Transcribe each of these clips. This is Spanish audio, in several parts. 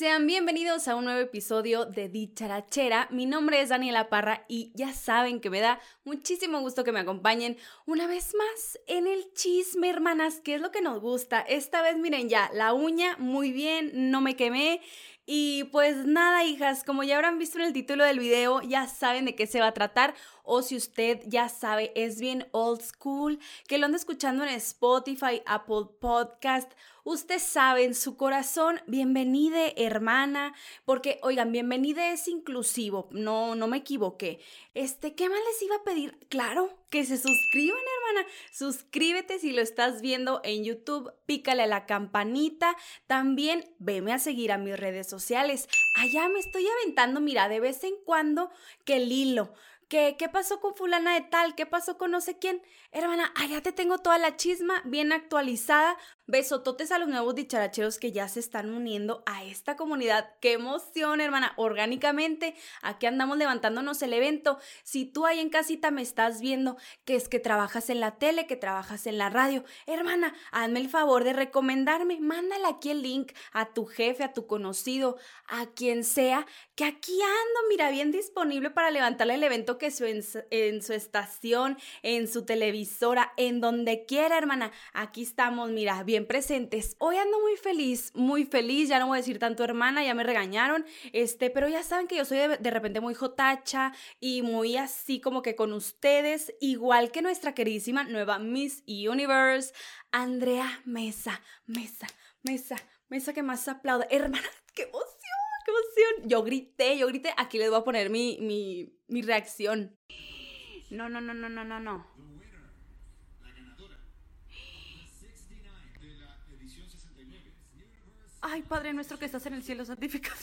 Sean bienvenidos a un nuevo episodio de Dicharachera. Mi nombre es Daniela Parra y ya saben que me da muchísimo gusto que me acompañen una vez más en el chisme, hermanas, que es lo que nos gusta. Esta vez miren ya, la uña muy bien, no me quemé. Y pues nada, hijas, como ya habrán visto en el título del video, ya saben de qué se va a tratar. O si usted ya sabe, es bien old school, que lo anda escuchando en Spotify, Apple Podcast. Usted sabe, en su corazón, bienvenida, hermana, porque, oigan, bienvenida es inclusivo, no, no me equivoqué. Este, ¿qué más les iba a pedir? Claro, que se suscriban, hermana. Suscríbete si lo estás viendo en YouTube, pícale a la campanita. También veme a seguir a mis redes sociales. Allá me estoy aventando, mira, de vez en cuando que el hilo ¿Qué, ¿Qué pasó con fulana de tal? ¿Qué pasó con no sé quién? Hermana, allá te tengo toda la chisma bien actualizada. Besototes a los nuevos dicharacheros que ya se están uniendo a esta comunidad. ¡Qué emoción, hermana! Orgánicamente, aquí andamos levantándonos el evento. Si tú ahí en casita me estás viendo que es que trabajas en la tele, que trabajas en la radio, hermana, hazme el favor de recomendarme. Mándale aquí el link a tu jefe, a tu conocido, a quien sea, que aquí ando, mira, bien disponible para levantarle el evento que en, en su estación, en su televisora, en donde quiera, hermana. Aquí estamos, mira, bien presentes. Hoy ando muy feliz, muy feliz. Ya no voy a decir tanto hermana, ya me regañaron. Este, pero ya saben que yo soy de, de repente muy jotacha y muy así como que con ustedes, igual que nuestra queridísima nueva Miss Universe, Andrea Mesa, Mesa, Mesa, Mesa que más aplauda. Hermana, qué emoción qué emoción. Yo grité, yo grité. Aquí les voy a poner mi, mi, mi reacción. No, no, no, no, no, no, no. Ay, Padre nuestro que estás en el cielo, santificado.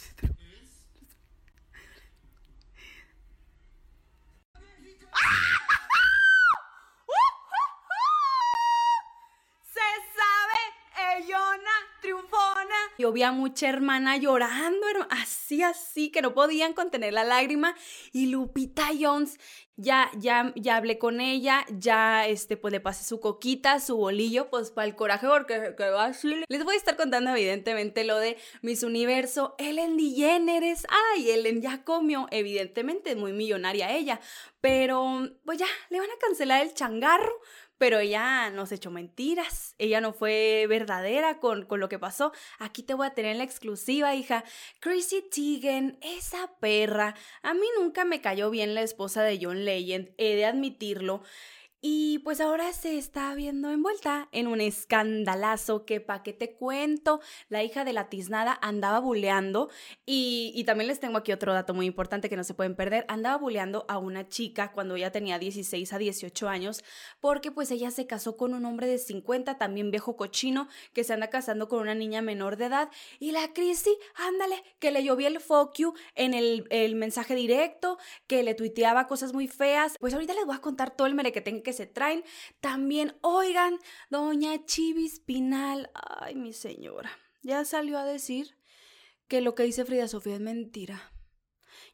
Yo vi a mucha hermana llorando, así, así, que no podían contener la lágrima. Y Lupita Jones, ya, ya, ya hablé con ella, ya, este, pues le pasé su coquita, su bolillo, pues para el coraje, porque que así. Les voy a estar contando, evidentemente, lo de Miss Universo. Ellen DeGeneres, ay, Ellen ya comió, evidentemente, muy millonaria ella. Pero, pues ya, le van a cancelar el changarro pero ella nos echó mentiras, ella no fue verdadera con, con lo que pasó. Aquí te voy a tener la exclusiva, hija. Chrissy Teigen, esa perra, a mí nunca me cayó bien la esposa de John Legend, he de admitirlo. Y pues ahora se está viendo envuelta en un escandalazo que pa' qué te cuento, la hija de la tiznada andaba buleando y, y, también les tengo aquí otro dato muy importante que no se pueden perder, andaba buleando a una chica cuando ella tenía 16 a 18 años porque pues ella se casó con un hombre de 50, también viejo cochino, que se anda casando con una niña menor de edad. Y la Chrissy, ándale, que le llovió el fuck you en el, el mensaje directo, que le tuiteaba cosas muy feas, pues ahorita les voy a contar todo el mere que se traen. También, oigan, doña Chivis Pinal, ay, mi señora, ya salió a decir que lo que dice Frida Sofía es mentira.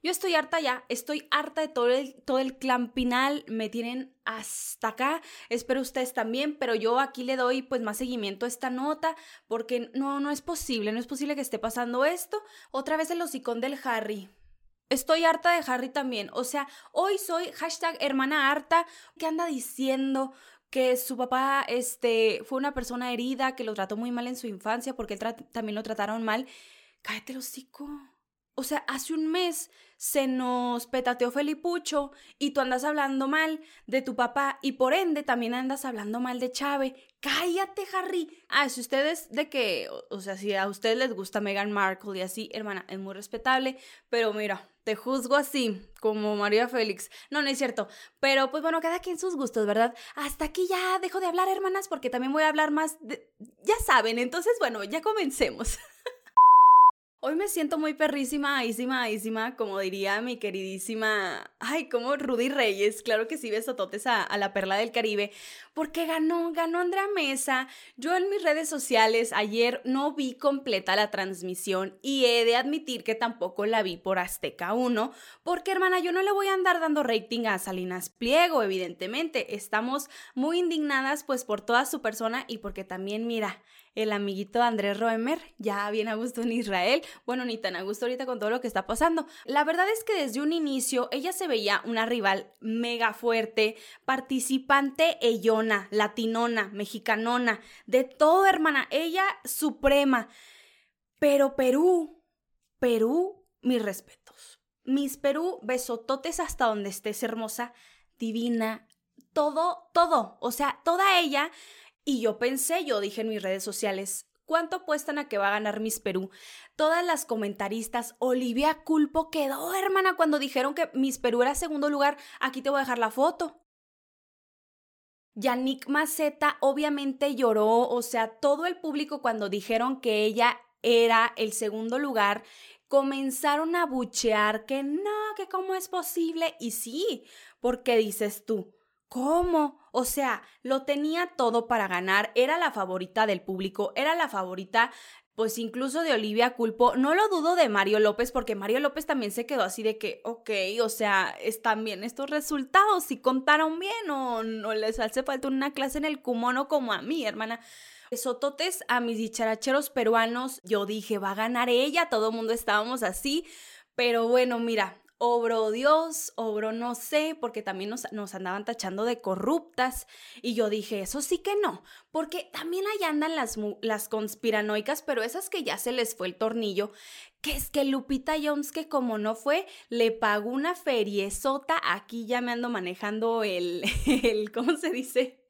Yo estoy harta ya, estoy harta de todo el, todo el clan Pinal, me tienen hasta acá, espero ustedes también, pero yo aquí le doy pues más seguimiento a esta nota porque no, no es posible, no es posible que esté pasando esto. Otra vez el hocicón del Harry. Estoy harta de Harry también. O sea, hoy soy hashtag hermana harta. ¿Qué anda diciendo? que su papá este, fue una persona herida, que lo trató muy mal en su infancia porque también lo trataron mal. Cállate el hocico. O sea, hace un mes se nos petateó Felipucho y tú andas hablando mal de tu papá y por ende también andas hablando mal de Chave. Cállate, Harry. Ah, si ustedes de que, o sea, si a ustedes les gusta Meghan Markle y así, hermana, es muy respetable, pero mira, te juzgo así, como María Félix. No, no es cierto. Pero pues bueno, cada quien sus gustos, ¿verdad? Hasta aquí ya dejo de hablar, hermanas, porque también voy a hablar más de... Ya saben, entonces bueno, ya comencemos. Hoy me siento muy perrísima, aísima, aísima, como diría mi queridísima, ay, como Rudy Reyes, claro que sí, besototes a, a la perla del Caribe, porque ganó, ganó Andrea Mesa. Yo en mis redes sociales ayer no vi completa la transmisión y he de admitir que tampoco la vi por Azteca 1, porque hermana, yo no le voy a andar dando rating a Salinas Pliego, evidentemente. Estamos muy indignadas pues por toda su persona y porque también, mira, el amiguito Andrés Roemer, ya bien a gusto en Israel, bueno, ni tan a gusto ahorita con todo lo que está pasando. La verdad es que desde un inicio ella se veía una rival mega fuerte, participante ellona, latinona, mexicanona, de todo, hermana, ella suprema. Pero Perú, Perú, mis respetos. Mis Perú, besototes hasta donde estés hermosa, divina, todo, todo, o sea, toda ella y yo pensé, yo dije en mis redes sociales, ¿cuánto apuestan a que va a ganar Miss Perú? Todas las comentaristas, Olivia Culpo quedó, hermana, cuando dijeron que Miss Perú era segundo lugar. Aquí te voy a dejar la foto. Yannick Maceta obviamente lloró, o sea, todo el público cuando dijeron que ella era el segundo lugar, comenzaron a buchear que no, que cómo es posible. Y sí, porque dices tú, ¿Cómo? O sea, lo tenía todo para ganar, era la favorita del público, era la favorita pues incluso de Olivia Culpo, no lo dudo de Mario López, porque Mario López también se quedó así de que, ok, o sea, están bien estos resultados, si contaron bien o no les hace falta una clase en el cumono como a mí, hermana. Sototes a mis dicharacheros peruanos, yo dije, va a ganar ella, todo el mundo estábamos así, pero bueno, mira, obro Dios, obro no sé, porque también nos, nos, andaban tachando de corruptas. Y yo dije, eso sí que no, porque también ahí andan las, las conspiranoicas, pero esas que ya se les fue el tornillo, que es que Lupita Jones, que como no fue, le pagó una feriezota, aquí ya me ando manejando el, el ¿cómo se dice?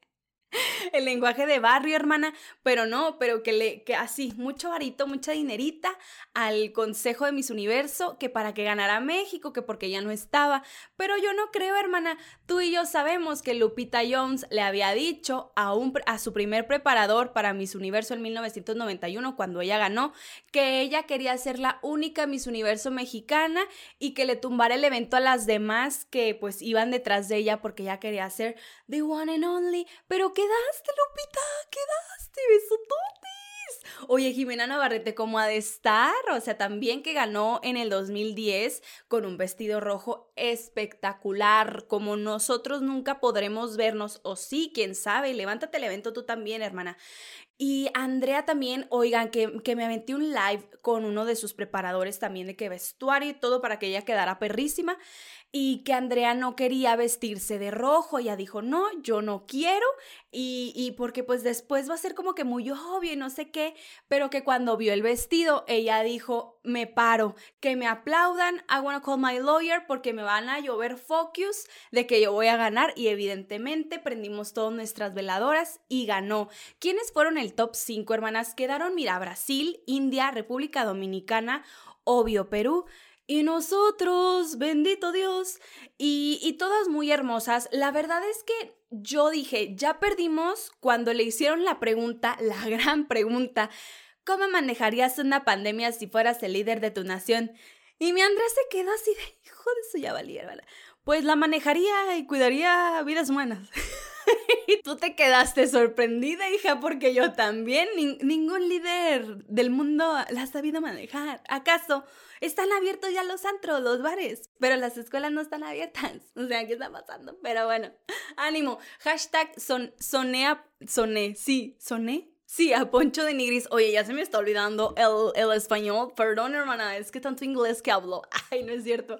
el lenguaje de barrio, hermana, pero no, pero que le, que así, mucho varito, mucha dinerita al Consejo de Miss Universo, que para que ganara México, que porque ya no estaba, pero yo no creo, hermana, tú y yo sabemos que Lupita Jones le había dicho a, un, a su primer preparador para Miss Universo en 1991, cuando ella ganó, que ella quería ser la única Miss Universo mexicana y que le tumbara el evento a las demás que pues iban detrás de ella porque ella quería ser the one and only, pero que quedaste, Lupita, quedaste, besototes. Oye, Jimena Navarrete, ¿cómo ha de estar? O sea, también que ganó en el 2010 con un vestido rojo espectacular, como nosotros nunca podremos vernos, o sí, quién sabe, levántate el evento tú también, hermana. Y Andrea también, oigan, que, que, me aventé un live con uno de sus preparadores también de que vestuario y todo para que ella quedara perrísima y que Andrea no quería vestirse de rojo. Ella dijo, no, yo no quiero y, y, porque pues después va a ser como que muy obvio y no sé qué, pero que cuando vio el vestido, ella dijo, me paro, que me aplaudan, I wanna call my lawyer porque me van a llover focus de que yo voy a ganar y evidentemente prendimos todas nuestras veladoras y ganó. ¿Quiénes fueron el top 5, hermanas? Quedaron, mira, Brasil, India, República Dominicana, obvio Perú, y nosotros, bendito Dios, y, y todas muy hermosas. La verdad es que yo dije, ya perdimos cuando le hicieron la pregunta, la gran pregunta, ¿cómo manejarías una pandemia si fueras el líder de tu nación? Y mi Andrés se quedó así de, hijo de su ya valía, Pues la manejaría y cuidaría vidas humanas. y tú te quedaste sorprendida, hija, porque yo también, ningún líder del mundo la ha sabido manejar. ¿Acaso están abiertos ya los antros, los bares? Pero las escuelas no están abiertas. O sea, ¿qué está pasando? Pero bueno, ánimo. Hashtag son, sonea, soné, sí, soné. Sí, a Poncho de Nigris. Oye, ya se me está olvidando el, el español. Perdón, hermana, es que tanto inglés que hablo. Ay, no es cierto.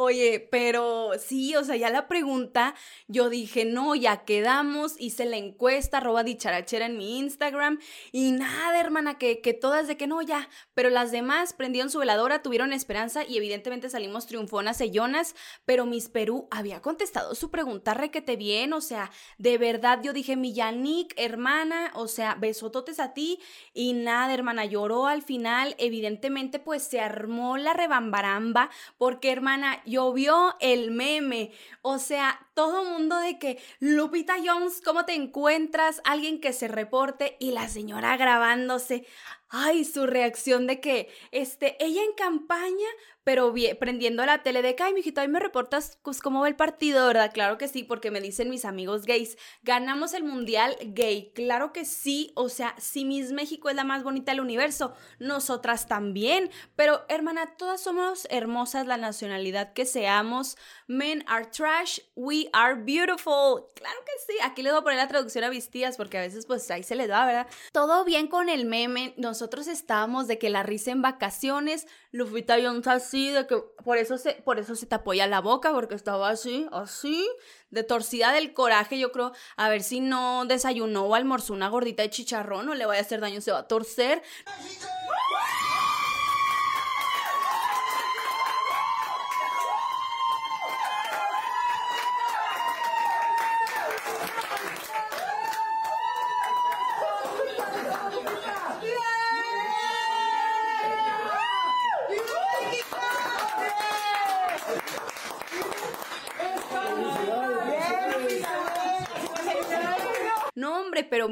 Oye, pero sí, o sea, ya la pregunta, yo dije, no, ya quedamos, hice la encuesta, arroba dicharachera en mi Instagram, y nada, hermana, que, que todas de que no, ya, pero las demás prendieron su veladora, tuvieron esperanza y evidentemente salimos triunfonas, sellonas, pero Miss Perú había contestado su pregunta requete bien, o sea, de verdad yo dije, mi Yannick, hermana, o sea, besototes a ti, y nada, hermana, lloró al final, evidentemente pues se armó la rebambaramba, porque hermana, llovió el meme. O sea, todo mundo de que, Lupita Jones, ¿cómo te encuentras? Alguien que se reporte y la señora grabándose. Ay, su reacción de que, este, ella en campaña, pero prendiendo la tele de que, ay, mijito, ahí me reportas pues, cómo va el partido, ¿verdad? Claro que sí, porque me dicen mis amigos gays, ganamos el mundial gay. Claro que sí, o sea, si Miss México es la más bonita del universo, nosotras también. Pero, hermana, todas somos hermosas, la nacionalidad que seamos. Men are trash, we are beautiful. Claro que sí, aquí le voy a poner la traducción a vistías porque a veces pues ahí se le da, ¿verdad? Todo bien con el meme, nosotros estábamos de que la risa en vacaciones, Lupita Jones así, de que por eso se, por eso se te apoya la boca, porque estaba así, así, de torcida del coraje, yo creo, a ver si no desayunó o almorzó una gordita de chicharrón, o le vaya a hacer daño, se va a torcer.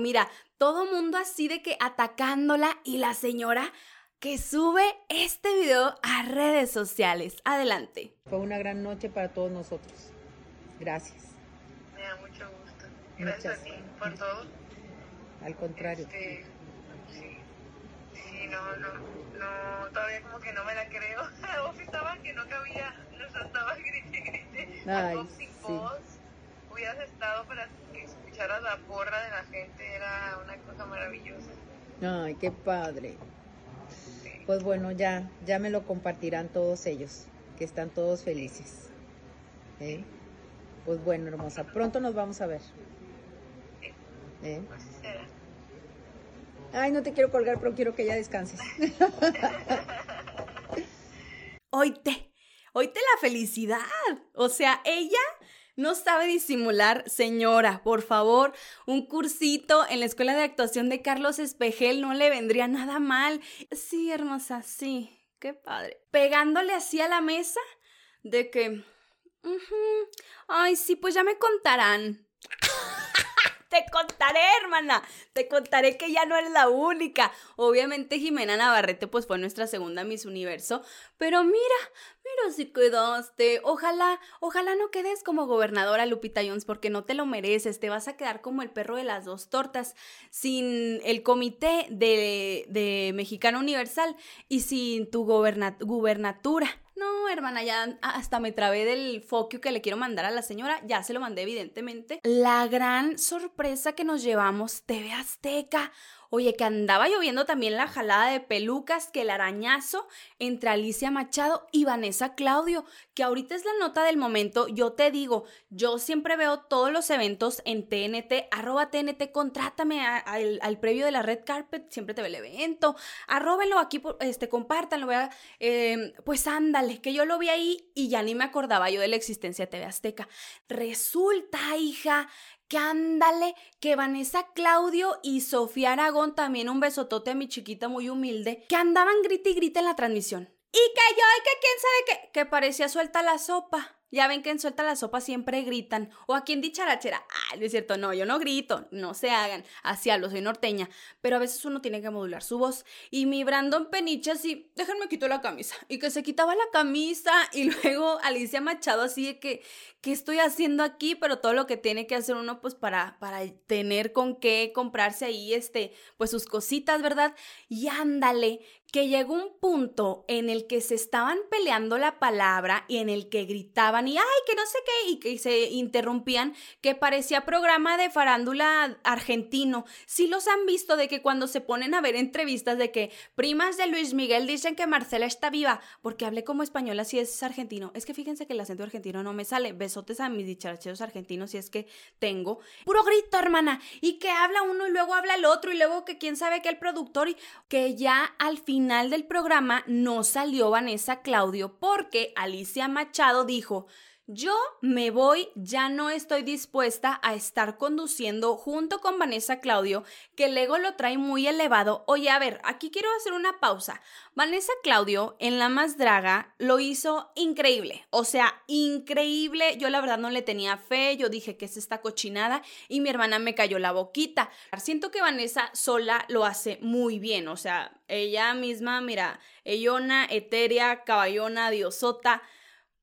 Mira, todo mundo así de que atacándola y la señora que sube este video a redes sociales. Adelante. Fue una gran noche para todos nosotros. Gracias. Me da mucho gusto. Gracias a ti por todo. Al contrario. Este, sí, sí, no, no, no, todavía como que no me la creo. Vos estaba que no cabía, nos estaba grite, grite. Ay, sin sí. voz. Hubieras estado para la porra de la gente era una cosa maravillosa. Ay, qué padre. Pues bueno, ya, ya me lo compartirán todos ellos, que están todos felices. ¿Eh? Pues bueno, hermosa, pronto nos vamos a ver. ¿Eh? Pues Ay, no te quiero colgar, pero quiero que ya descanses. Oíte, oíte la felicidad. O sea, ella no sabe disimular, señora, por favor, un cursito en la escuela de actuación de Carlos Espejel no le vendría nada mal. Sí, hermosa, sí, qué padre. Pegándole así a la mesa de que... Ay, sí, pues ya me contarán. Te contaré, hermana. Te contaré que ya no eres la única. Obviamente Jimena Navarrete pues fue nuestra segunda Miss Universo. Pero mira, mira si quedaste. Ojalá, ojalá no quedes como gobernadora Lupita Jones porque no te lo mereces. Te vas a quedar como el perro de las dos tortas. Sin el comité de, de Mexicano Universal y sin tu gubernatura. No, hermana, ya hasta me trabé del foquio que le quiero mandar a la señora. Ya se lo mandé, evidentemente. La gran sorpresa que nos llevamos, TV Azteca. Oye, que andaba lloviendo también la jalada de pelucas, que el arañazo entre Alicia Machado y Vanessa Claudio, que ahorita es la nota del momento. Yo te digo, yo siempre veo todos los eventos en TNT, arroba TNT, contrátame al, previo de la red carpet, siempre te ve el evento, arróbenlo aquí, este, compártanlo, em, pues ándale, que yo lo vi ahí y ya ni me acordaba yo de la existencia de TV Azteca. Resulta, hija, que ándale, que Vanessa Claudio y Sofía Aragón, también un besotote a mi chiquita muy humilde, que andaban grita y grita en la transmisión. Y que yo, y que quién sabe qué, que parecía suelta la sopa. Ya ven que en Suelta la Sopa siempre gritan. O aquí en Dicharachera. Ah, es cierto, no, yo no grito. No se hagan. Así hablo, soy norteña. Pero a veces uno tiene que modular su voz. Y mi Brandon Peniche así, déjenme quito la camisa. Y que se quitaba la camisa. Y luego Alicia Machado así de que, ¿qué estoy haciendo aquí? Pero todo lo que tiene que hacer uno pues para, para tener con qué comprarse ahí, este, pues sus cositas, ¿verdad? Y ándale, que llegó un punto en el que se estaban peleando la palabra y en el que gritaban y ay, que no sé qué, y que se interrumpían, que parecía programa de farándula argentino. Sí los han visto de que cuando se ponen a ver entrevistas de que primas de Luis Miguel dicen que Marcela está viva, porque hablé como española si es argentino. Es que fíjense que el acento argentino no me sale. Besotes a mis dicharacheros argentinos si es que tengo. Puro grito, hermana. Y que habla uno y luego habla el otro y luego que quién sabe que el productor y que ya al fin final del programa no salió Vanessa Claudio porque Alicia Machado dijo, yo me voy, ya no estoy dispuesta a estar conduciendo junto con Vanessa Claudio, que el ego lo trae muy elevado. Oye, a ver, aquí quiero hacer una pausa. Vanessa Claudio en La Más Draga lo hizo increíble, o sea, increíble. Yo la verdad no le tenía fe, yo dije que es esta cochinada y mi hermana me cayó la boquita. Siento que Vanessa sola lo hace muy bien, o sea, ella misma, mira, ellona, etérea, caballona, diosota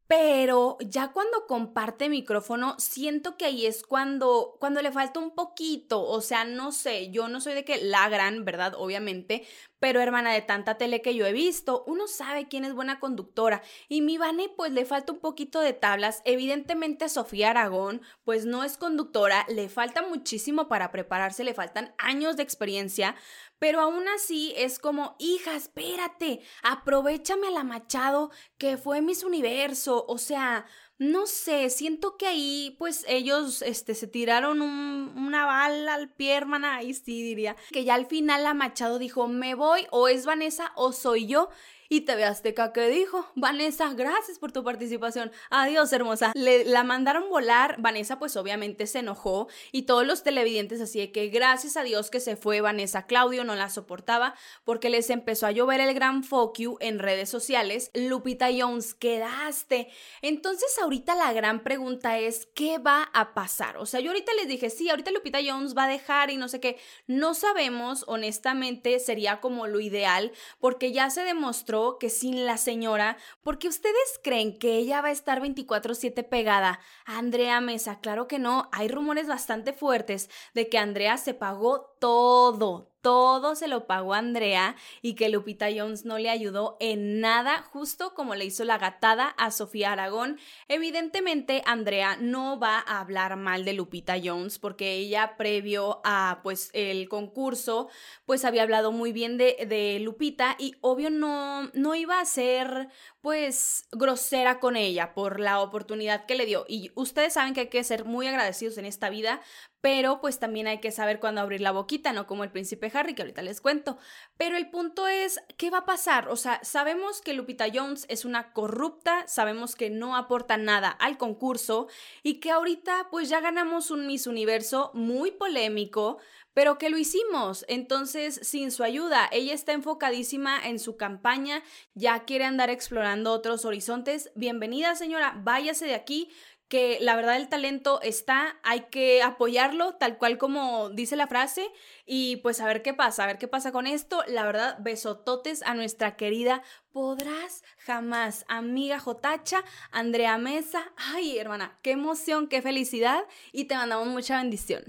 pero ya cuando comparte micrófono, siento que ahí es cuando, cuando le falta un poquito, o sea, no sé, yo no soy de que la gran, ¿verdad? Obviamente, pero hermana de tanta tele que yo he visto, uno sabe quién es buena conductora. Y mi Vane, pues le falta un poquito de tablas. Evidentemente, Sofía Aragón, pues no es conductora, le falta muchísimo para prepararse, le faltan años de experiencia. Pero aún así es como, hija, espérate, aprovechame a la Machado, que fue Miss Universo. O sea, no sé, siento que ahí pues ellos este, se tiraron una bala al pie, hermana, ahí sí diría. Que ya al final la Machado dijo, me voy, o es Vanessa o soy yo. Y TV Azteca, ¿qué dijo? Vanessa, gracias por tu participación. Adiós, hermosa. Le, la mandaron volar. Vanessa, pues obviamente se enojó. Y todos los televidentes, así de que gracias a Dios que se fue Vanessa. Claudio no la soportaba porque les empezó a llover el gran fuck you en redes sociales. Lupita Jones, quedaste. Entonces, ahorita la gran pregunta es: ¿qué va a pasar? O sea, yo ahorita les dije, sí, ahorita Lupita Jones va a dejar y no sé qué. No sabemos, honestamente, sería como lo ideal porque ya se demostró que sin la señora, porque ustedes creen que ella va a estar 24/7 pegada Andrea Mesa. Claro que no, hay rumores bastante fuertes de que Andrea se pagó todo, todo se lo pagó Andrea y que Lupita Jones no le ayudó en nada, justo como le hizo la gatada a Sofía Aragón. Evidentemente, Andrea no va a hablar mal de Lupita Jones porque ella previo a pues el concurso pues había hablado muy bien de, de Lupita y obvio no, no iba a ser pues grosera con ella por la oportunidad que le dio. Y ustedes saben que hay que ser muy agradecidos en esta vida, pero pues también hay que saber cuándo abrir la boquita, no como el príncipe Harry, que ahorita les cuento. Pero el punto es, ¿qué va a pasar? O sea, sabemos que Lupita Jones es una corrupta, sabemos que no aporta nada al concurso y que ahorita pues ya ganamos un Miss Universo muy polémico, pero que lo hicimos. Entonces, sin su ayuda, ella está enfocadísima en su campaña, ya quiere andar explorando otros horizontes. Bienvenida, señora, váyase de aquí que la verdad el talento está, hay que apoyarlo tal cual como dice la frase y pues a ver qué pasa, a ver qué pasa con esto. La verdad, besototes a nuestra querida Podrás Jamás, amiga Jotacha, Andrea Mesa. Ay, hermana, qué emoción, qué felicidad y te mandamos mucha bendición.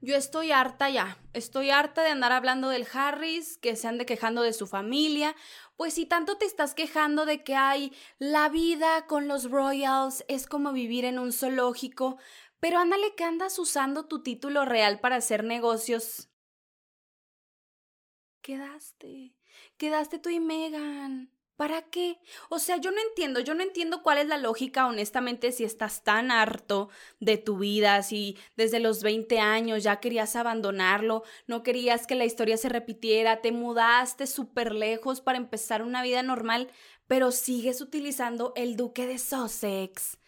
Yo estoy harta ya, estoy harta de andar hablando del Harris, que se ande quejando de su familia, pues si tanto te estás quejando de que hay la vida con los Royals es como vivir en un zoológico, pero ándale que andas usando tu título real para hacer negocios. Quedaste, quedaste tú y Megan. ¿Para qué? O sea, yo no entiendo, yo no entiendo cuál es la lógica, honestamente, si estás tan harto de tu vida, si desde los 20 años ya querías abandonarlo, no querías que la historia se repitiera, te mudaste súper lejos para empezar una vida normal, pero sigues utilizando el duque de Sussex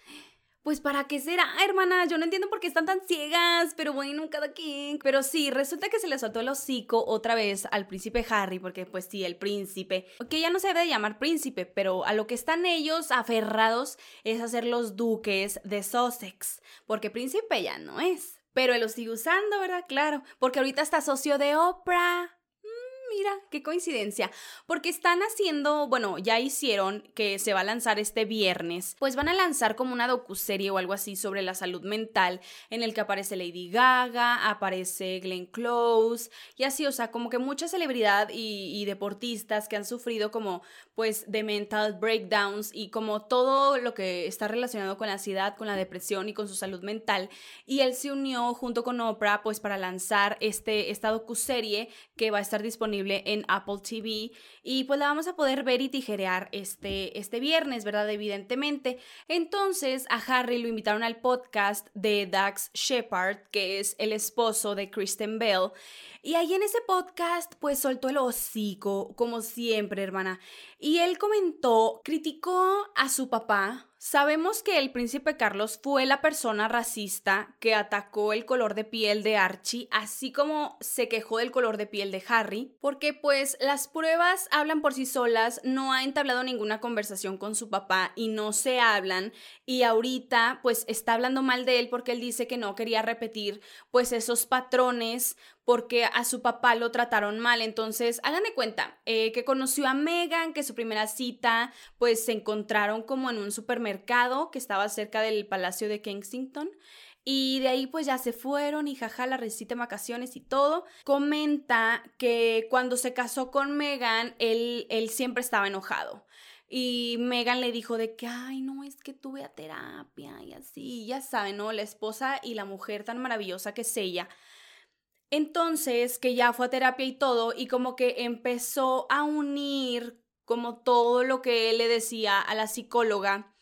pues para qué será, hermana, yo no entiendo por qué están tan ciegas, pero bueno, cada quien. Pero sí, resulta que se le soltó el hocico otra vez al príncipe Harry, porque pues sí, el príncipe, que ya no se debe llamar príncipe, pero a lo que están ellos aferrados es a ser los duques de Sussex, porque príncipe ya no es. Pero él lo sigue usando, ¿verdad? Claro, porque ahorita está socio de Oprah. Mira, qué coincidencia. Porque están haciendo, bueno, ya hicieron que se va a lanzar este viernes. Pues van a lanzar como una docuserie o algo así sobre la salud mental, en el que aparece Lady Gaga, aparece Glenn Close, y así, o sea, como que mucha celebridad y, deportistas que han sufrido como, pues, de mental breakdowns y como todo lo que está relacionado con la ansiedad, con la depresión y con su salud mental. Y él se unió junto con Oprah, pues, para lanzar este, esta docuserie que va a estar disponible en Apple TV y pues la vamos a poder ver y tijerear este, este viernes, ¿verdad? Evidentemente. Entonces a Harry lo invitaron al podcast de Dax Shepard, que es el esposo de Kristen Bell. Y ahí en ese podcast, pues soltó el hocico, como siempre, hermana. Y él comentó, criticó a su papá Sabemos que el príncipe Carlos fue la persona racista que atacó el color de piel de Archie, así como se quejó del color de piel de Harry, porque pues las pruebas hablan por sí solas, no ha entablado ninguna conversación con su papá y no se hablan y ahorita pues está hablando mal de él porque él dice que no quería repetir pues esos patrones porque a su papá lo trataron mal. Entonces, hagan de cuenta eh, que conoció a Megan, que su primera cita, pues se encontraron como en un supermercado que estaba cerca del Palacio de Kensington. Y de ahí pues ya se fueron y jaja la recita vacaciones y todo. Comenta que cuando se casó con Megan, él, él siempre estaba enojado. Y Megan le dijo de que, ay, no, es que tuve a terapia y así, ya saben, ¿no? La esposa y la mujer tan maravillosa que es ella. Entonces, que ya fue a terapia y todo, y como que empezó a unir como todo lo que él le decía a la psicóloga,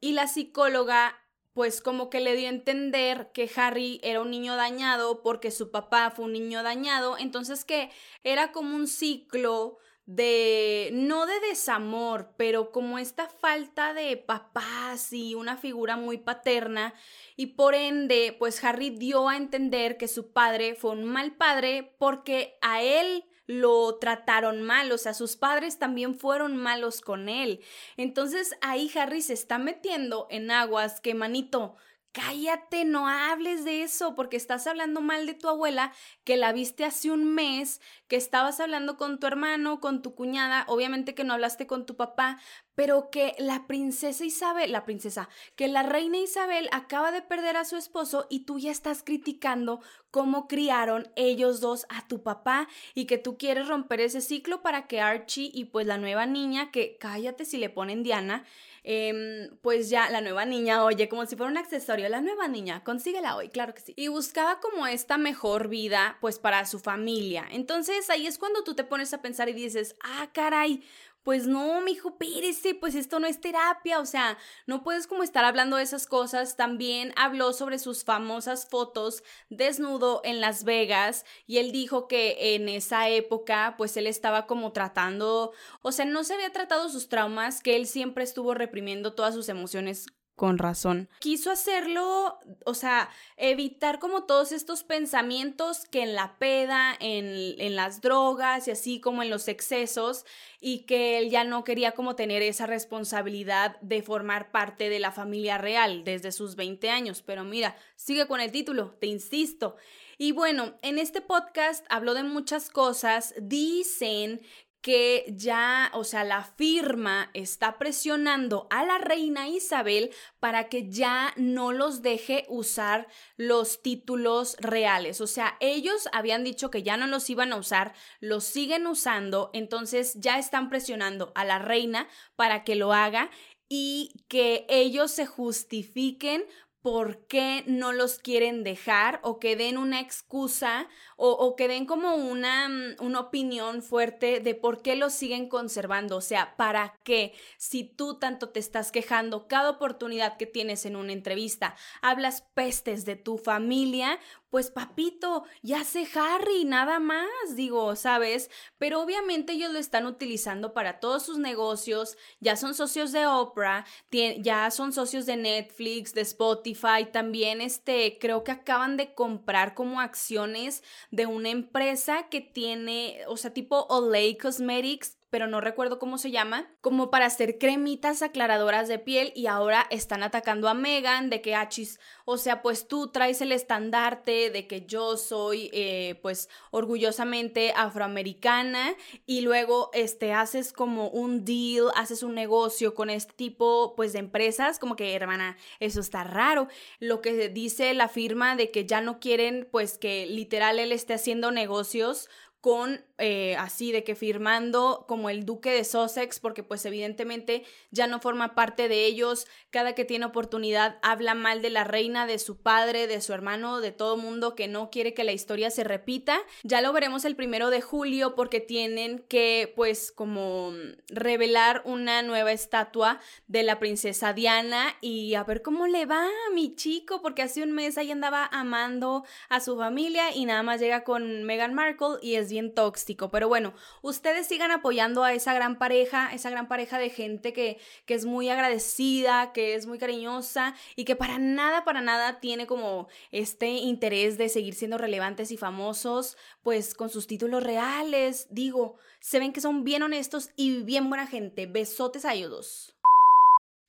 y la psicóloga pues como que le dio a entender que Harry era un niño dañado porque su papá fue un niño dañado, entonces que era como un ciclo de, no de desamor, pero como esta falta de papás y una figura muy paterna y por ende, pues Harry dio a entender que su padre fue un mal padre porque a él lo trataron mal, o sea, sus padres también fueron malos con él. Entonces ahí Harry se está metiendo en aguas que, manito, cállate, no hables de eso, porque estás hablando mal de tu abuela, que la viste hace un mes, que estabas hablando con tu hermano, con tu cuñada, obviamente que no hablaste con tu papá, pero que la princesa Isabel, la princesa, que la reina Isabel acaba de perder a su esposo y tú ya estás criticando cómo criaron ellos dos a tu papá y que tú quieres romper ese ciclo para que Archie y pues la nueva niña, que cállate si le ponen Diana, Em, pues ya la nueva niña, oye, como si fuera un accesorio, la nueva niña, consíguela hoy, claro que sí. Y buscaba como esta mejor vida, pues para su familia. Entonces ahí es cuando tú te pones a pensar y dices, ah, caray, pues no, mijo, pírese, pues esto no es terapia, o sea, no puedes como estar hablando de esas cosas. También habló sobre sus famosas fotos desnudo en Las Vegas y él dijo que en esa época, pues él estaba como tratando, o sea, no se había tratado sus traumas, que él siempre estuvo reprimiendo todas sus emociones con razón. Quiso hacerlo, o sea, evitar como todos estos pensamientos que en la peda, en, en, las drogas y así como en los excesos, y que él ya no quería como tener esa responsabilidad de formar parte de la familia real desde sus 20 años. Pero mira, sigue con el título, te insisto. Y bueno, en este podcast habló de muchas cosas. Dicen que ya, o sea, la firma está presionando a la reina Isabel para que ya no los deje usar los títulos reales. O sea, ellos habían dicho que ya no los iban a usar, los siguen usando, entonces ya están presionando a la reina para que lo haga y que ellos se justifiquen por qué no los quieren dejar o que den una excusa o, que den como una, mm, una opinión fuerte de por qué los siguen conservando. O sea, ¿para qué? Si tú tanto te estás quejando cada oportunidad que tienes en una entrevista, hablas pestes de tu familia, pues papito, ya sé Harry, nada más, digo, ¿sabes? Pero obviamente ellos lo están utilizando para todos sus negocios, ya son socios de Oprah, ya son socios de Netflix, de Spotify, también este, creo que acaban de comprar como acciones de una empresa que tiene, o sea, tipo Olay Cosmetics, pero no recuerdo cómo se llama, como para hacer cremitas aclaradoras de piel y ahora están atacando a Megan de que achis, o sea, pues tú traes el estandarte de que yo soy eh, pues orgullosamente afroamericana y luego este haces como un deal, haces un negocio con este tipo pues de empresas, como que hermana, eso está raro. Lo que dice la firma de que ya no quieren pues que literal él esté haciendo negocios con eh, así de que firmando como el duque de Sussex, porque pues evidentemente ya no forma parte de ellos, cada que tiene oportunidad habla mal de la reina, de su padre, de su hermano, de todo mundo que no quiere que la historia se repita. Ya lo veremos el primero de julio porque tienen que pues como revelar una nueva estatua de la princesa Diana y a ver cómo le va a mi chico, porque hace un mes ahí andaba amando a su familia y nada más llega con Meghan Markle y es bien tóxico. Pero bueno, ustedes sigan apoyando a esa gran pareja, esa gran pareja de gente que, que es muy agradecida, que es muy cariñosa y que para nada, para nada tiene como este interés de seguir siendo relevantes y famosos, pues con sus títulos reales. Digo, se ven que son bien honestos y bien buena gente. Besotes a ellos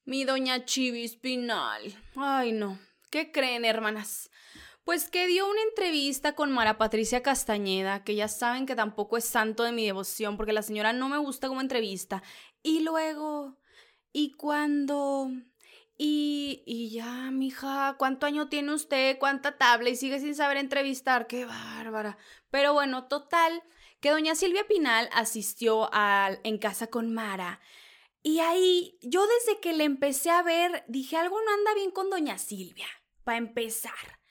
Mi doña Chivis Pinal. Ay, no. ¿Qué creen, hermanas? Pues que dio una entrevista con Mara Patricia Castañeda, que ya saben que tampoco es santo de mi devoción, porque la señora no me gusta como entrevista. Y luego, ¿y cuando... Y, y ya, mija, ¿cuánto año tiene usted? ¿Cuánta tabla? Y sigue sin saber entrevistar. ¡Qué bárbara! Pero bueno, total, que doña Silvia Pinal asistió al En Casa con Mara. Y ahí, yo desde que le empecé a ver, dije, algo no anda bien con doña Silvia, para empezar.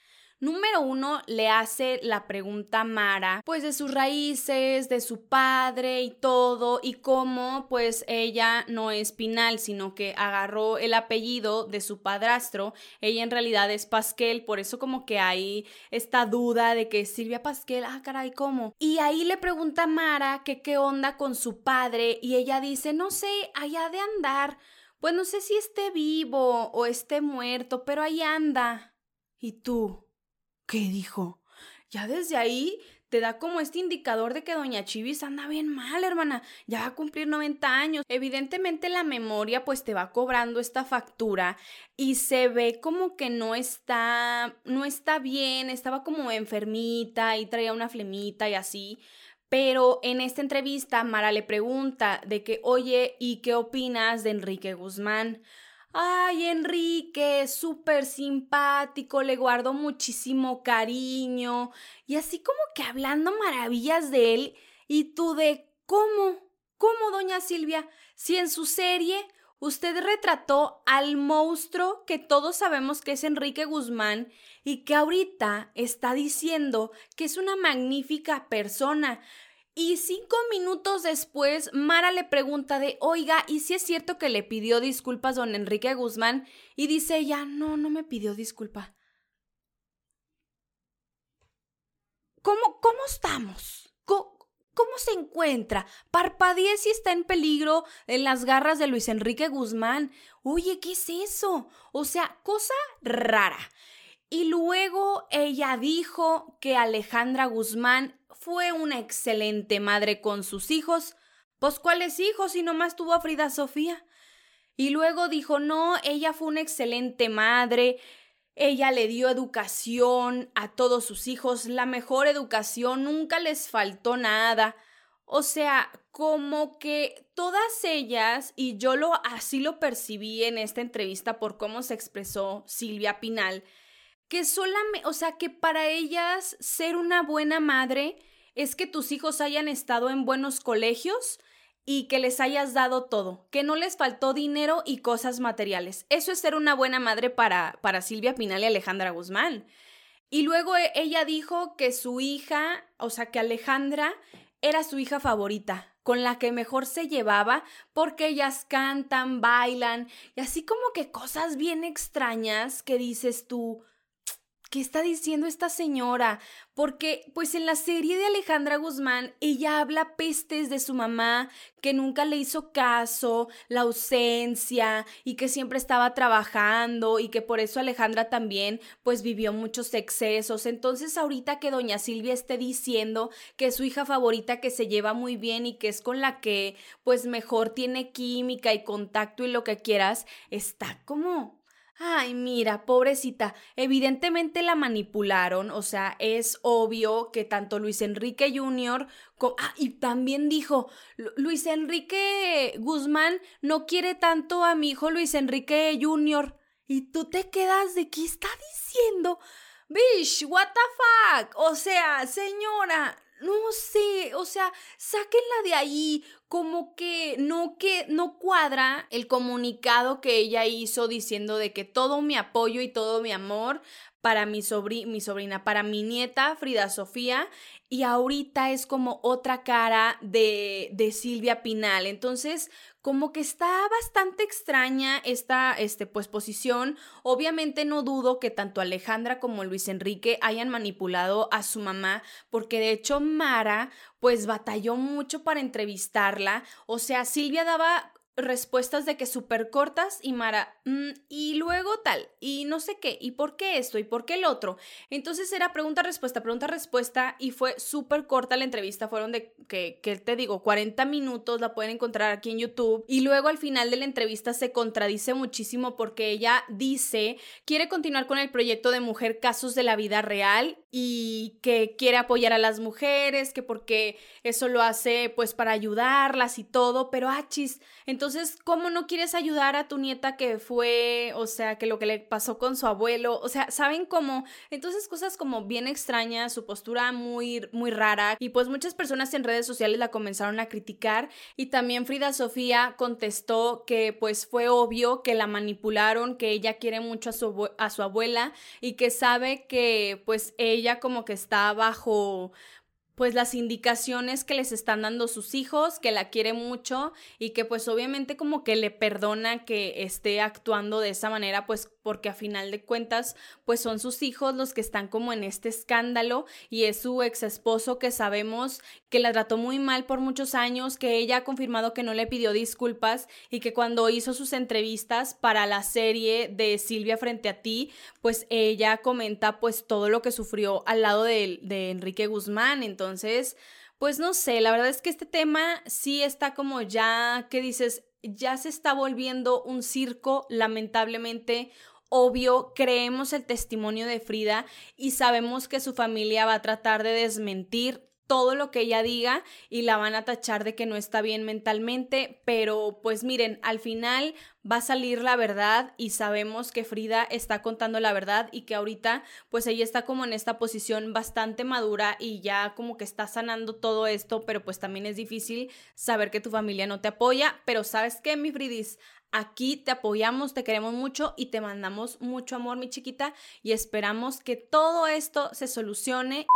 Número uno, le hace la pregunta Mara, pues de sus raíces, de su padre y todo, y cómo pues ella no es Pinal, sino que agarró el apellido de su padrastro. Ella en realidad es Pasquel, por eso como que hay esta duda de que Silvia Pasquel, ah, caray, ¿cómo? Y ahí le pregunta Mara que qué onda con su padre, y ella dice, no sé, allá de andar. Pues no sé si esté vivo o esté muerto, pero ahí anda. ¿Y tú? ¿Qué dijo? Ya desde ahí te da como este indicador de que Doña Chivis anda bien mal, hermana. Ya va a cumplir 90 años. Evidentemente la memoria pues te va cobrando esta factura y se ve como que no está, no está bien, estaba como enfermita y traía una flemita y así. Pero en esta entrevista Mara le pregunta de que, oye, ¿y qué opinas de Enrique Guzmán? Ay, Enrique, súper simpático, le guardo muchísimo cariño. Y así como que hablando maravillas de él. Y tú de, ¿cómo? ¿Cómo, doña Silvia? Si en su serie usted retrató al monstruo que todos sabemos que es Enrique Guzmán y que ahorita está diciendo que es una magnífica persona. Y cinco minutos después, Mara le pregunta de, oiga, ¿y si es cierto que le pidió disculpas don Enrique Guzmán? Y dice ella, no, no me pidió disculpa. ¿Cómo, cómo estamos? ¿Cómo, ¿Cómo se encuentra? Parpadee si está en peligro en las garras de Luis Enrique Guzmán. Oye, ¿qué es eso? O sea, cosa rara. Y luego ella dijo que Alejandra Guzmán fue una excelente madre con sus hijos. Pues cuáles hijos si nomás tuvo a Frida Sofía. Y luego dijo, no, ella fue una excelente madre, ella le dio educación a todos sus hijos, la mejor educación, nunca les faltó nada. O sea, como que todas ellas, y yo lo así lo percibí en esta entrevista por cómo se expresó Silvia Pinal, que solamente, o sea, que para ellas ser una buena madre es que tus hijos hayan estado en buenos colegios y que les hayas dado todo, que no les faltó dinero y cosas materiales. Eso es ser una buena madre para, para Silvia Pinal y Alejandra Guzmán. Y luego e, ella dijo que su hija, o sea, que Alejandra era su hija favorita, con la que mejor se llevaba, porque ellas cantan, bailan, y así como que cosas bien extrañas que dices tú, ¿qué está diciendo esta señora? Porque pues en la serie de Alejandra Guzmán ella habla pestes de su mamá, que nunca le hizo caso, la ausencia y que siempre estaba trabajando y que por eso Alejandra también pues vivió muchos excesos. Entonces ahorita que doña Silvia esté diciendo que es su hija favorita que se lleva muy bien y que es con la que pues mejor tiene química y contacto y lo que quieras, está como Ay, mira, pobrecita, evidentemente la manipularon, o sea, es obvio que tanto Luis Enrique Jr. Ah, y también dijo, Luis Enrique Guzmán no quiere tanto a mi hijo Luis Enrique Jr. Y tú te quedas de qué está diciendo. Bish, what the fuck? O sea, señora, no sé, o sea, sáquenla de ahí, como que no que no cuadra el comunicado que ella hizo diciendo de que todo mi apoyo y todo mi amor para mi, mi sobrina, para mi nieta Frida Sofía, y ahorita es como otra cara de, de Silvia Pinal. Entonces, como que está bastante extraña esta este, pues, posición. Obviamente no dudo que tanto Alejandra como Luis Enrique hayan manipulado a su mamá, porque de hecho Mara pues batalló mucho para entrevistarla. O sea, Silvia daba respuestas de que súper cortas y Mara, mm, y luego tal, y no sé qué, y por qué esto, y por qué el otro. Entonces era pregunta, respuesta, pregunta, respuesta, y fue súper corta la entrevista, fueron de, que, que te digo, 40 minutos, la pueden encontrar aquí en YouTube, y luego al final de la entrevista se contradice muchísimo porque ella dice, quiere continuar con el proyecto de Mujer Casos de la Vida Real, y que quiere apoyar a las mujeres, que porque eso lo hace pues para ayudarlas y todo, pero achis, entonces, ¿cómo no quieres ayudar a tu nieta que fue, o sea, que lo que le pasó con su abuelo? O sea, ¿saben cómo? Entonces, cosas como bien extrañas, su postura muy, muy rara, y pues muchas personas en redes sociales la comenzaron a criticar, y también Frida Sofía contestó que pues fue obvio que la manipularon, que ella quiere mucho a su, a su abuela, y que sabe que pues ella como que está bajo pues las indicaciones que les están dando sus hijos, que la quiere mucho y que pues obviamente como que le perdona que esté actuando de esa manera, pues porque a final de cuentas pues son sus hijos los que están como en este escándalo y es su ex esposo que sabemos que la trató muy mal por muchos años, que ella ha confirmado que no le pidió disculpas y que cuando hizo sus entrevistas para la serie de Silvia frente a ti, pues ella comenta pues todo lo que sufrió al lado de, de Enrique Guzmán, pues no sé, la verdad es que este tema sí está como ya, que dices, ya se está volviendo un circo, lamentablemente, obvio, creemos el testimonio de Frida y sabemos que su familia va a tratar de desmentir todo lo que ella diga y la van a tachar de que no está bien mentalmente, pero pues miren, al final va a salir la verdad y sabemos que Frida está contando la verdad y que ahorita pues ella está como en esta posición bastante madura y ya como que está sanando todo esto, pero pues también es difícil saber que tu familia no te apoya, pero sabes qué, mi Fridis, Aquí te apoyamos, te queremos mucho y te mandamos mucho amor, mi chiquita, y esperamos que todo esto se solucione.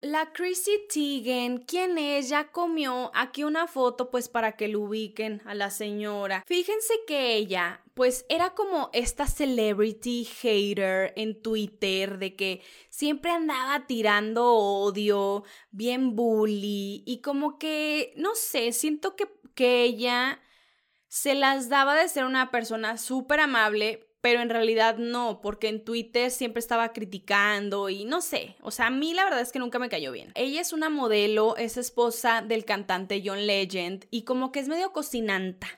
La Chrissy Teigen, ¿quién es? Ya comió aquí una foto pues para que lo ubiquen a la señora. Fíjense que ella pues era como esta celebrity hater en Twitter de que siempre andaba tirando odio, bien bully y como que, no sé, siento que, que ella se las daba de ser una persona súper amable, pero en realidad no, porque en Twitter siempre estaba criticando y no sé, o sea, a mí la verdad es que nunca me cayó bien. Ella es una modelo, es esposa del cantante John Legend y como que es medio cocinanta.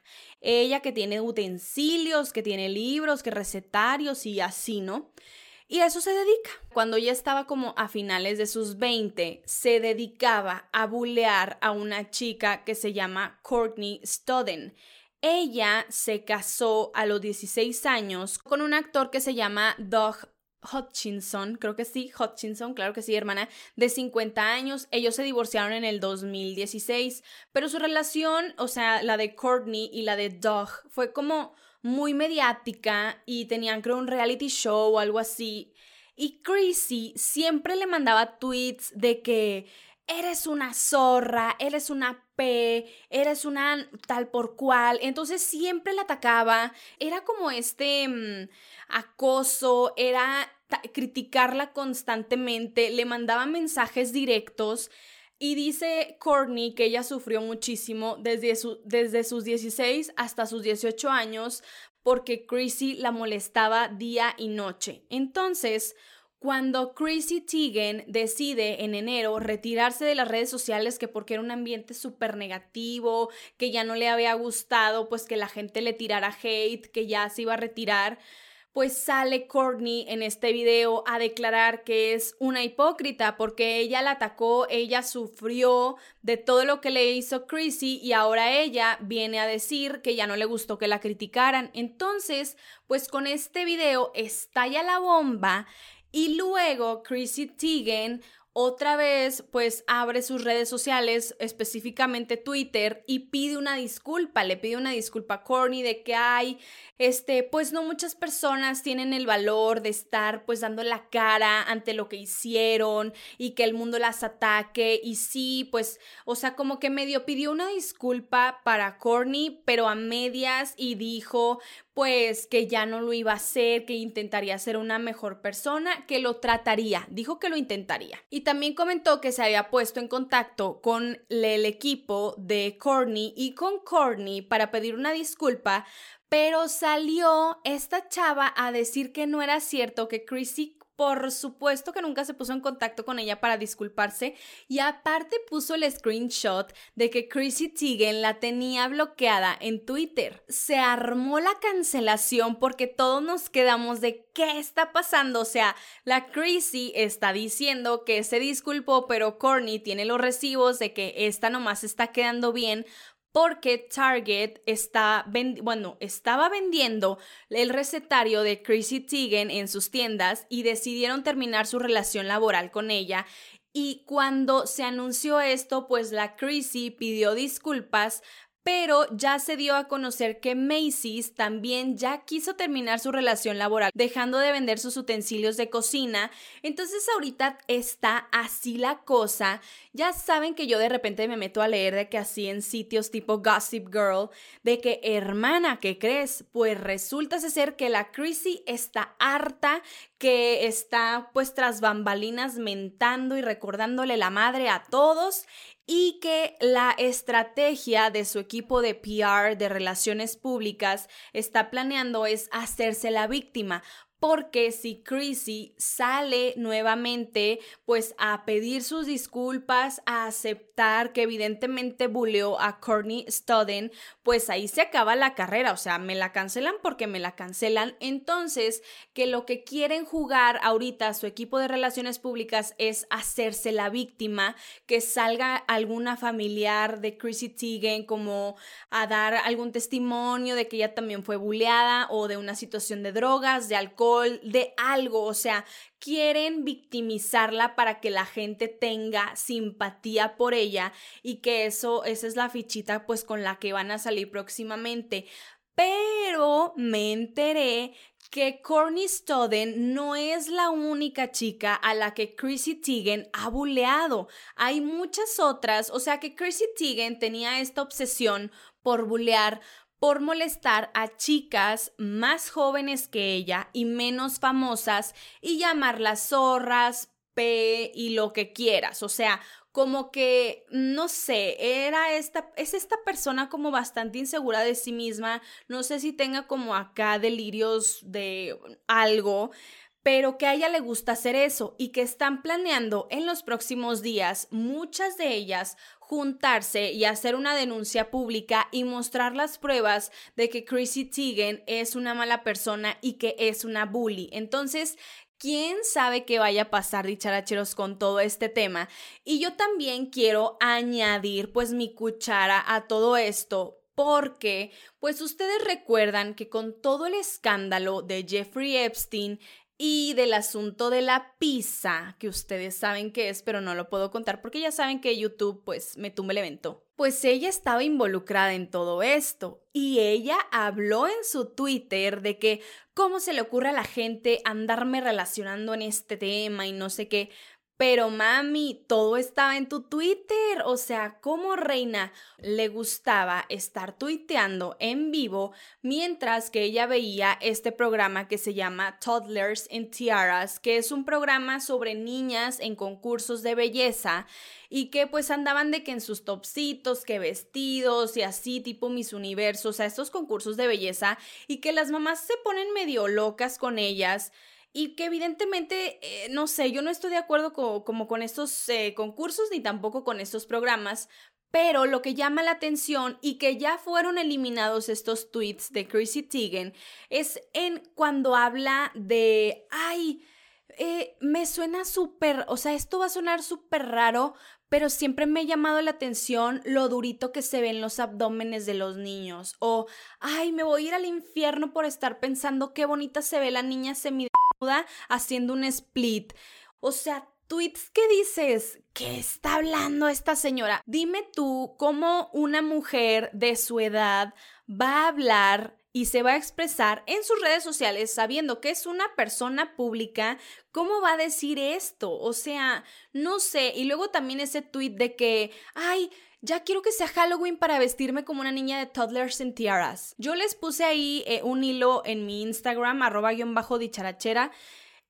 Ella que tiene utensilios, que tiene libros, que recetarios y así, ¿no? Y a eso se dedica. Cuando ella estaba como a finales de sus 20, se dedicaba a bulear a una chica que se llama Courtney Stodden. Ella se casó a los 16 años con un actor que se llama Doug Hutchinson, creo que sí, Hutchinson, claro que sí, hermana, de 50 años. Ellos se divorciaron en el 2016, pero su relación, o sea, la de Courtney y la de Doug, fue como muy mediática y tenían, creo, un reality show o algo así. Y Chrissy siempre le mandaba tweets de que eres una zorra, eres una P, eres una tal por cual. Entonces siempre la atacaba. Era como este mm, acoso, era criticarla constantemente, le mandaba mensajes directos. Y dice Courtney que ella sufrió muchísimo desde, desde sus 16 hasta sus 18 años porque Chrissy la molestaba día y noche. Entonces, cuando Chrissy Teigen decide en enero retirarse de las redes sociales que porque era un ambiente súper negativo, que ya no le había gustado, pues que la gente le tirara hate, que ya se iba a retirar, pues sale Courtney en este video a declarar que es una hipócrita porque ella la atacó, ella sufrió de todo lo que le hizo Chrissy y ahora ella viene a decir que ya no le gustó que la criticaran. Entonces, pues con este video estalla la bomba y luego Chrissy Teigen otra vez pues abre sus redes sociales, específicamente Twitter, y pide una disculpa, le pide una disculpa a Corny de que hay, este, pues no muchas personas tienen el valor de estar pues dando la cara ante lo que hicieron y que el mundo las ataque y sí, pues, o sea, como que medio pidió una disculpa para Corny, pero a medias y dijo, pues que ya no lo iba a hacer, que intentaría ser una mejor persona, que lo trataría, dijo que lo intentaría. Y también comentó que se había puesto en contacto con el equipo de Courtney y con Courtney para pedir una disculpa, pero salió esta chava a decir que no era cierto que Chrissy por supuesto que nunca se puso en contacto con ella para disculparse y aparte puso el screenshot de que Chrissy Teigen la tenía bloqueada en Twitter. Se armó la cancelación porque todos nos quedamos de qué está pasando. O sea, la Chrissy está diciendo que se disculpó, pero Courtney tiene los recibos de que esta nomás está quedando bien porque Target está bueno, estaba vendiendo el recetario de Chrissy Teigen en sus tiendas y decidieron terminar su relación laboral con ella. Y cuando se anunció esto, pues la Chrissy pidió disculpas, pero ya se dio a conocer que Macy's también ya quiso terminar su relación laboral, dejando de vender sus utensilios de cocina. Entonces ahorita está así la cosa. Ya saben que yo de repente me meto a leer de que así en sitios tipo Gossip Girl, de que hermana, ¿qué crees? Pues resulta ser que la Chrissy está harta, que está pues tras bambalinas mentando y recordándole la madre a todos y que la estrategia de su equipo de PR, de relaciones públicas, está planeando es hacerse la víctima porque si Chrissy sale nuevamente pues a pedir sus disculpas, a aceptar que evidentemente buleó a Courtney Studden, pues ahí se acaba la carrera, o sea, me la cancelan porque me la cancelan. Entonces, que lo que quieren jugar ahorita su equipo de relaciones públicas es hacerse la víctima, que salga alguna familiar de Chrissy Teigen como a dar algún testimonio de que ella también fue buleada o de una situación de drogas, de alcohol de algo, o sea, quieren victimizarla para que la gente tenga simpatía por ella y que eso, esa es la fichita pues con la que van a salir próximamente. Pero me enteré que Courtney Studden no es la única chica a la que Chrissy Teigen ha buleado. Hay muchas otras, o sea que Chrissy Teigen tenía esta obsesión por bulear por molestar a chicas más jóvenes que ella y menos famosas y llamarlas zorras, P y lo que quieras. O sea, como que, no sé, era esta, es esta persona como bastante insegura de sí misma, no sé si tenga como acá delirios de algo, pero que a ella le gusta hacer eso y que están planeando en los próximos días, muchas de ellas, juntarse y hacer una denuncia pública y mostrar las pruebas de que Chrissy Teigen es una mala persona y que es una bully. Entonces, quién sabe qué vaya a pasar, dicharacheros, con todo este tema. Y yo también quiero añadir pues mi cuchara a todo esto porque, pues ustedes recuerdan que con todo el escándalo de Jeffrey Epstein, y del asunto de la pizza, que ustedes saben qué es, pero no lo puedo contar porque ya saben que YouTube pues me tumba el evento. Pues ella estaba involucrada en todo esto y ella habló en su Twitter de que cómo se le ocurre a la gente andarme relacionando en este tema y no sé qué. Pero mami, todo estaba en tu Twitter. O sea, ¿cómo reina le gustaba estar tuiteando en vivo mientras que ella veía este programa que se llama Toddlers in Tiaras, que es un programa sobre niñas en concursos de belleza y que pues andaban de que en sus topsitos, que vestidos y así tipo mis universos, o sea, estos concursos de belleza y que las mamás se ponen medio locas con ellas y que evidentemente, eh, no sé, yo no estoy de acuerdo como con estos eh, concursos ni tampoco con estos programas, pero lo que llama la atención y que ya fueron eliminados estos tweets de Chrissy Teigen es en cuando habla de, ay, eh, me suena súper, o sea, esto va a sonar súper raro, pero siempre me ha llamado la atención lo durito que se ven los abdómenes de los niños. O, ay, me voy a ir al infierno por estar pensando qué bonita se ve la niña semiduda haciendo un split. O sea, tweets que dices, ¿qué está hablando esta señora? Dime tú cómo una mujer de su edad va a hablar y se va a expresar en sus redes sociales sabiendo que es una persona pública, ¿cómo va a decir esto? O sea, no sé. Y luego también ese tweet de que, ay, ya quiero que sea Halloween para vestirme como una niña de toddlers en tiaras. Yo les puse ahí eh, un hilo en mi Instagram, arroba guion bajo dicharachera,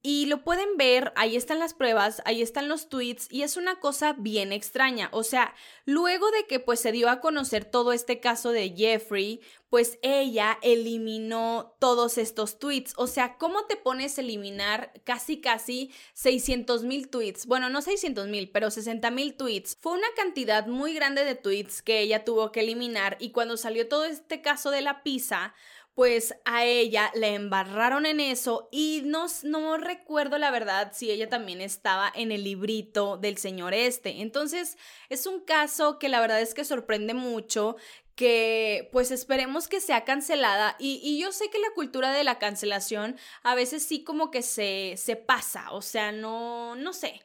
y lo pueden ver, ahí están las pruebas, ahí están los tweets y es una cosa bien extraña. O sea, luego de que pues se dio a conocer todo este caso de Jeffrey, pues ella eliminó todos estos tweets. O sea, ¿cómo te pones a eliminar casi casi 600 mil tweets? Bueno, no 600 mil, pero 60 mil tweets. Fue una cantidad muy grande de tweets que ella tuvo que eliminar y cuando salió todo este caso de la pizza, pues a ella le embarraron en eso y no, no recuerdo la verdad si ella también estaba en el librito del señor este. Entonces es un caso que la verdad es que sorprende mucho que pues esperemos que sea cancelada y, y, yo sé que la cultura de la cancelación a veces sí como que se, se pasa, o sea, no, no sé,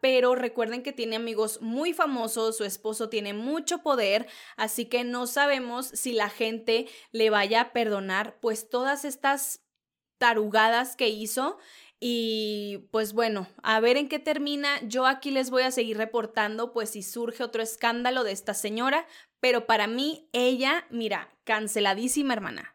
pero recuerden que tiene amigos muy famosos, su esposo tiene mucho poder, así que no sabemos si la gente le vaya a perdonar pues todas estas tarugadas que hizo. Y pues bueno, a ver en qué termina. Yo aquí les voy a seguir reportando pues si surge otro escándalo de esta señora, pero para mí ella, mira, canceladísima hermana.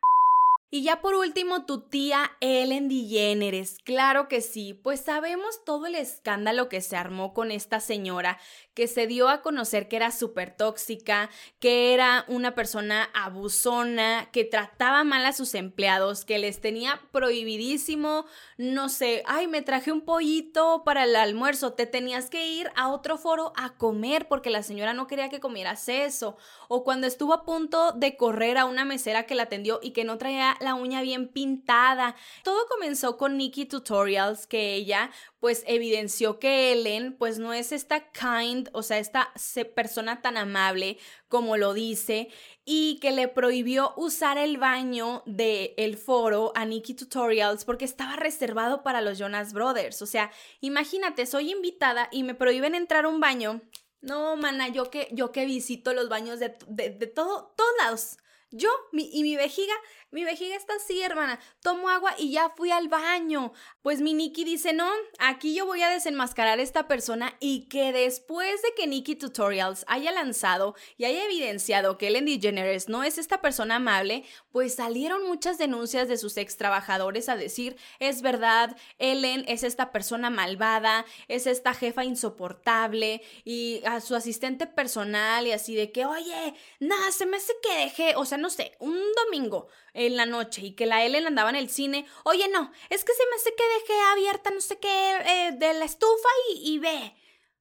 Y ya por último, tu tía Ellen DeGeneres. Claro que sí, pues sabemos todo el escándalo que se armó con esta señora, que se dio a conocer que era súper tóxica, que era una persona abusona, que trataba mal a sus empleados, que les tenía prohibidísimo, no sé, ay, me traje un pollito para el almuerzo, te tenías que ir a otro foro a comer porque la señora no quería que comieras eso. O cuando estuvo a punto de correr a una mesera que la atendió y que no traía la uña bien pintada. Todo comenzó con Nikki Tutorials, que ella pues evidenció que Ellen pues no es esta kind, o sea, esta persona tan amable como lo dice y que le prohibió usar el baño del el foro a Nikki Tutorials porque estaba reservado para los Jonas Brothers. O sea, imagínate, soy invitada y me prohíben entrar a un baño. No, mana, yo que, yo que visito los baños de, de, de todo, todos lados. Yo y mi vejiga mi vejiga está así, hermana. Tomo agua y ya fui al baño. Pues mi Nikki dice, no, aquí yo voy a desenmascarar a esta persona y que después de que Nikki Tutorials haya lanzado y haya evidenciado que Ellen DeGeneres no es esta persona amable, pues salieron muchas denuncias de sus ex trabajadores a decir, es verdad, Ellen es esta persona malvada, es esta jefa insoportable y a su asistente personal y así de que, oye, nada, se me hace que dejé, o sea, no sé, un domingo en la noche y que la Ellen andaba en el cine, oye, no, es que se me hace que dejé abierta no sé qué eh, de la estufa y, ve.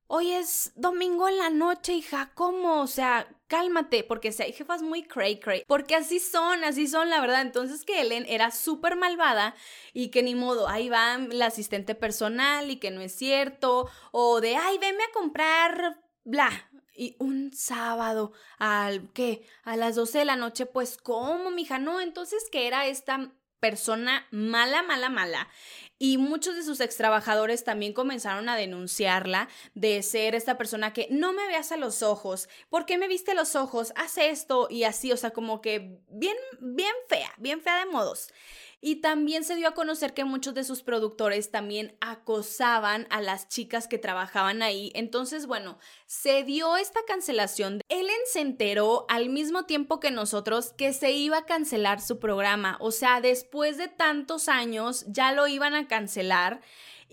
Hoy es domingo en la noche, hija, ¿cómo? O sea, cálmate, porque si hay jefas muy cray cray, porque así son, así son, la verdad. Entonces que Ellen era súper malvada y que ni modo, ahí va la asistente personal y que no es cierto, o de, ay, venme a comprar, bla, y un sábado al qué a las 12 de la noche pues cómo mija no entonces que era esta persona mala mala mala y muchos de sus ex trabajadores también comenzaron a denunciarla de ser esta persona que no me veas a los ojos, ¿por qué me viste los ojos? Haz esto y así, o sea, como que bien, bien fea, bien fea de modos. Y también se dio a conocer que muchos de sus productores también acosaban a las chicas que trabajaban ahí. Entonces, bueno, se dio esta cancelación. Ellen se enteró al mismo tiempo que nosotros que se iba a cancelar su programa. O sea, después de tantos años ya lo iban a cancelar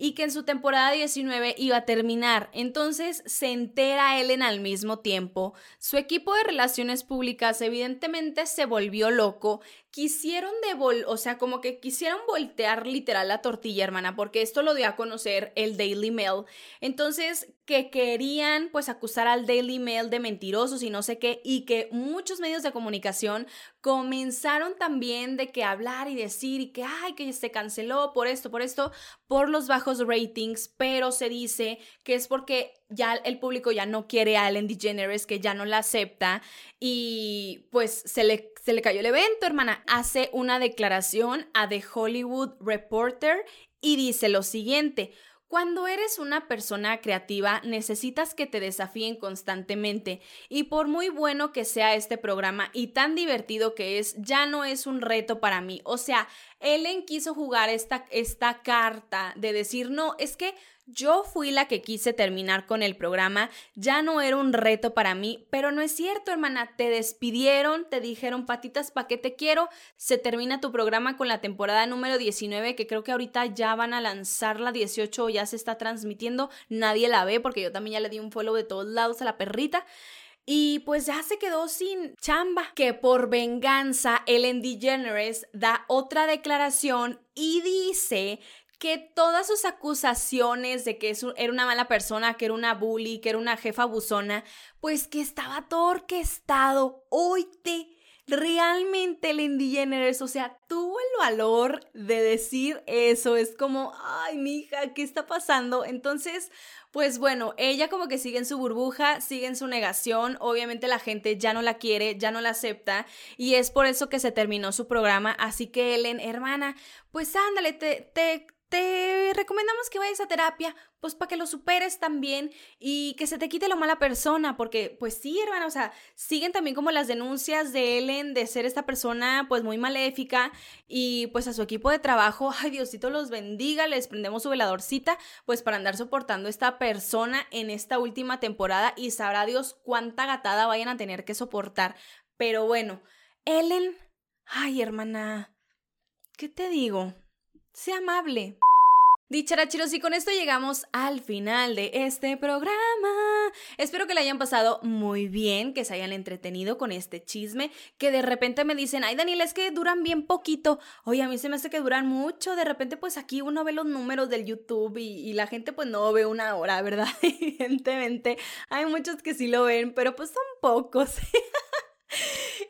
y que en su temporada 19 iba a terminar. Entonces se entera Ellen al mismo tiempo. Su equipo de relaciones públicas evidentemente se volvió loco. Quisieron devol o sea, como que quisieron voltear literal la tortilla, hermana, porque esto lo dio a conocer el Daily Mail. Entonces, que querían pues acusar al Daily Mail de mentirosos y no sé qué, y que muchos medios de comunicación comenzaron también de que hablar y decir y que, ay, que se canceló por esto, por esto, por los bajos ratings, pero se dice que es porque ya el público ya no quiere a Ellen DeGeneres, que ya no la acepta y pues se le, se le cayó el evento, hermana. Hace una declaración a The Hollywood Reporter y dice lo siguiente. Cuando eres una persona creativa, necesitas que te desafíen constantemente y por muy bueno que sea este programa y tan divertido que es, ya no es un reto para mí. O sea, Ellen quiso jugar esta, esta carta de decir, no, es que yo fui la que quise terminar con el programa, ya no era un reto para mí, pero no es cierto, hermana, te despidieron, te dijeron patitas, ¿pa' qué te quiero? Se termina tu programa con la temporada número 19, que creo que ahorita ya van a lanzar la 18 o ya se está transmitiendo, nadie la ve porque yo también ya le di un follow de todos lados a la perrita. Y pues ya se quedó sin chamba. Que por venganza, Ellen DeGeneres da otra declaración y dice que todas sus acusaciones de que era una mala persona, que era una bully, que era una jefa abusona, pues que estaba todo orquestado. Oíte, realmente Lindy Jenner, o sea, tuvo el valor de decir eso. Es como, ay, mija, ¿qué está pasando? Entonces, pues bueno, ella como que sigue en su burbuja, sigue en su negación, obviamente la gente ya no la quiere, ya no la acepta y es por eso que se terminó su programa, así que Ellen, hermana, pues ándale, te, te, te recomendamos que vayas a terapia, pues para que lo superes también y que se te quite lo mala persona, porque pues sí, hermana, o sea, siguen también como las denuncias de Ellen de ser esta persona pues muy maléfica y pues a su equipo de trabajo, ay Diosito los bendiga, les prendemos su veladorcita pues para andar soportando esta persona en esta última temporada y sabrá Dios cuánta gatada vayan a tener que soportar. Pero bueno, Ellen, ay hermana, ¿qué te digo? Sea amable. Dicharachiros, y con esto llegamos al final de este programa. Espero que le hayan pasado muy bien, que se hayan entretenido con este chisme, que de repente me dicen, ay Daniel, es que duran bien poquito. Oye, a mí se me hace que duran mucho. De repente, pues aquí uno ve los números del YouTube y, y la gente pues no ve una hora, ¿verdad? Evidentemente, hay muchos que sí lo ven, pero pues son pocos.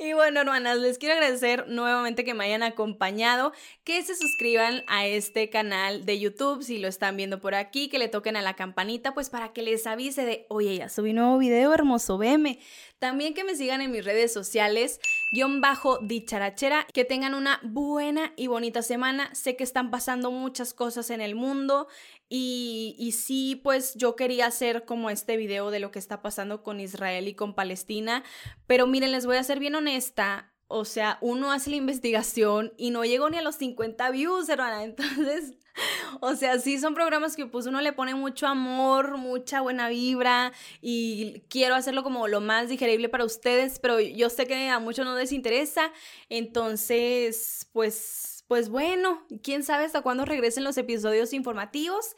Y bueno, hermanas, les quiero agradecer nuevamente que me hayan acompañado, que se suscriban a este canal de YouTube si lo están viendo por aquí, que le toquen a la campanita, pues para que les avise de, oye, ya subí nuevo video, hermoso, veme. También que me sigan en mis redes sociales, guion bajo dicharachera, que tengan una buena y bonita semana. Sé que están pasando muchas cosas en el mundo y, y sí, pues yo quería hacer como este video de lo que está pasando con Israel y con Palestina, pero miren, les voy a ser bien honesta, o sea, uno hace la investigación y no llegó ni a los 50 views, hermana. Entonces, o sea, sí son programas que pues uno le pone mucho amor, mucha buena vibra y quiero hacerlo como lo más digerible para ustedes, pero yo sé que a muchos no les interesa. Entonces, pues, pues bueno, quién sabe hasta cuándo regresen los episodios informativos.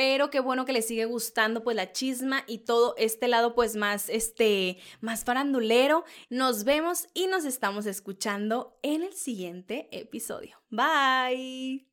Pero qué bueno que les sigue gustando pues la chisma y todo este lado pues más este más farandulero. Nos vemos y nos estamos escuchando en el siguiente episodio. Bye.